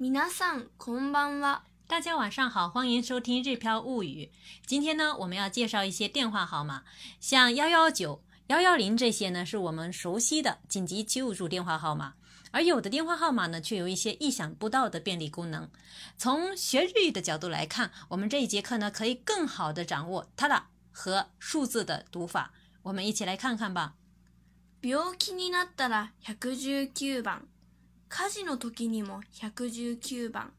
皆さんこんばんは。大家晚上好，欢迎收听《日飘物语》。今天呢，我们要介绍一些电话号码，像幺幺九、幺幺零这些呢，是我们熟悉的紧急救助电话号码。而有的电话号码呢，却有一些意想不到的便利功能。从学日语的角度来看，我们这一节课呢，可以更好的掌握它的和数字的读法。我们一起来看看吧。病気になったら119番。 火事の時にも119番。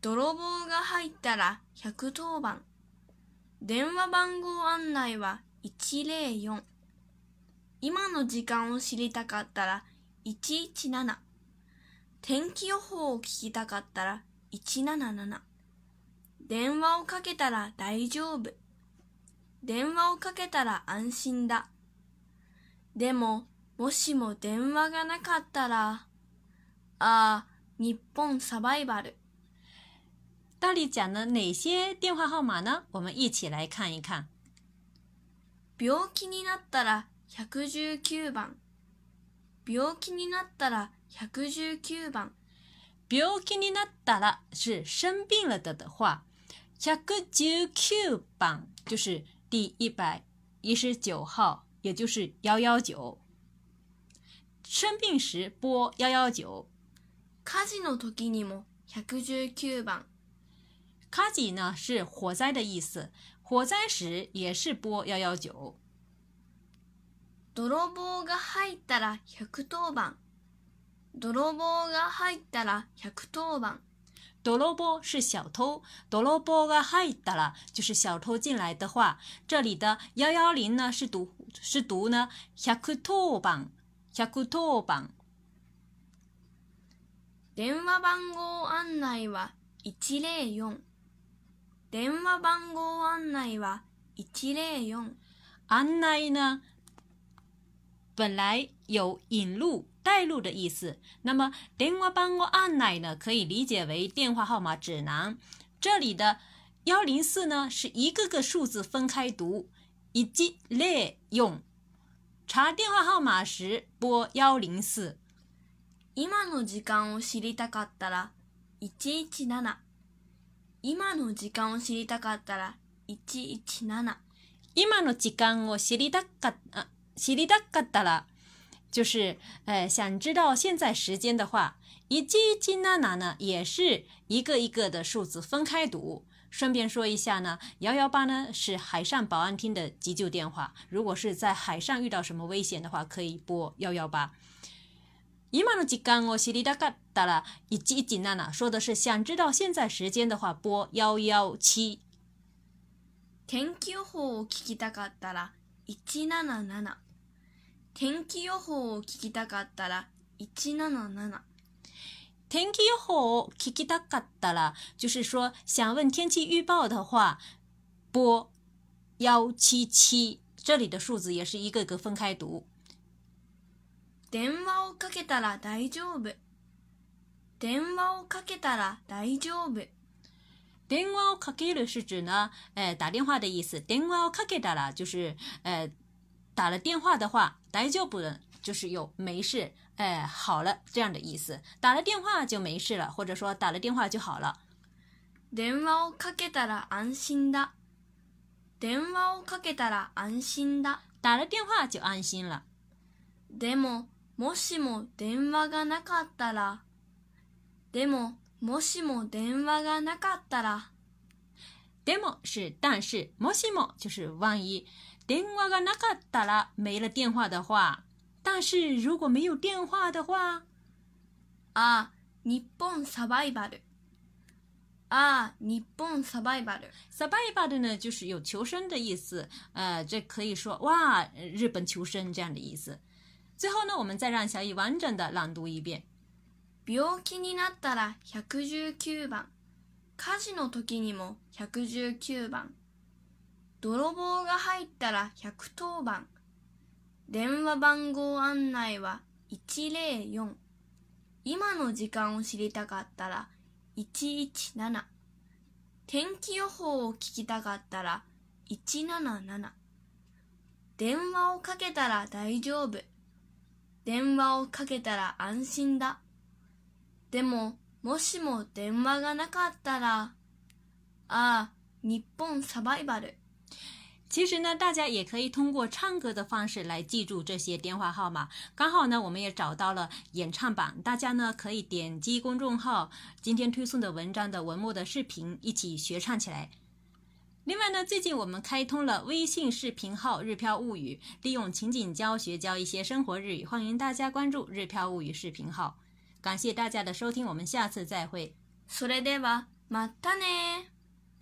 泥棒が入ったら110番。電話番号案内は104。今の時間を知りたかったら117。天気予報を聞きたかったら177。電話をかけたら大丈夫。電話をかけたら安心だ。でも、もしも電話がなかったら、ああ、日本サバイバル。到底讲了哪些电话号码呢？我们一起来看一看。病気になったら119番。病気になったら119番。病気になったら是生病了的的话，119番就是第一百一十九号，也就是幺幺九。生病时拨幺幺九。 火事の時にも119番。火事呢是火灾的意思，火灾时也是拨幺幺九。泥棒が入ったら110番。泥棒が入ったら110番。泥棒是小偷，泥棒が入ったら就是小偷进来的话，这里的幺幺零呢是读是读呢110番110番。電話番号案内は104。電話番号案内は104。案内呢？本来有引路、带路的意思，那么电话番号案内呢，可以理解为电话号码指南。这里的幺零四呢，是一个个数字分开读，以及列用。查电话号码时拨幺零四。今の時間を知りたかったら117。今の時間を知りたかったら117。今の時間を知りたかった。西里达嘎达啦，就是呃，想知道现在时间的话，以及吉娜娜呢，也是一个一个的数字分开读。顺便说一下呢，幺幺八呢是海上保安厅的急救电话，如果是在海上遇到什么危险的话，可以拨幺幺八。今の時間を知りたかったら一一吉娜娜说的是想知道现在时间的话，拨幺幺七。天気予報を聞きたかったら177。天気予報を聞きたかったら177。天気予報を聞きたかったら，就是说想问天气预报的话，拨幺七七。这里的数字也是一个个分开读。 電話をかけたら大丈夫。電話をかけたら大丈夫。電話をかける是指呢，呃，打电话的意思。電話をかけたら就是呃。打了电话的话，大丈夫的就是有没事，哎，好了这样的意思。打了电话就没事了，或者说打了电话就好了。電話をかけたら安心だ。電話をかけたら安心だ。打了电话就安心了。でも、もしも電話がなかったら。でも、もしも電話がなかったら。でも是但是，もしも就是万一。電話がなかったら没了电话的话，但是如果没有电话的话，啊，日本サバイバル。啊，日本サバイバル。サバイバル呢，就是有求生的意思。呃，这可以说哇，日本求生这样的意思。最后呢，我们再让小乙完整的朗读一遍。病気になったら119番。火事の時にも119番。泥棒が入ったら110番。電話番号案内は104。今の時間を知りたかったら117。天気予報を聞きたかったら177。電話をかけたら大丈夫。電話をかけたら安心だ。でも、もしも電話がなかったら、ああ、日本サバイバル。其实呢，大家也可以通过唱歌的方式来记住这些电话号码。刚好呢，我们也找到了演唱版，大家呢可以点击公众号今天推送的文章的文末的视频，一起学唱起来。另外呢，最近我们开通了微信视频号“日飘物语”，利用情景教学教一些生活日语，欢迎大家关注“日飘物语”视频号。感谢大家的收听，我们下次再会。それでは、またね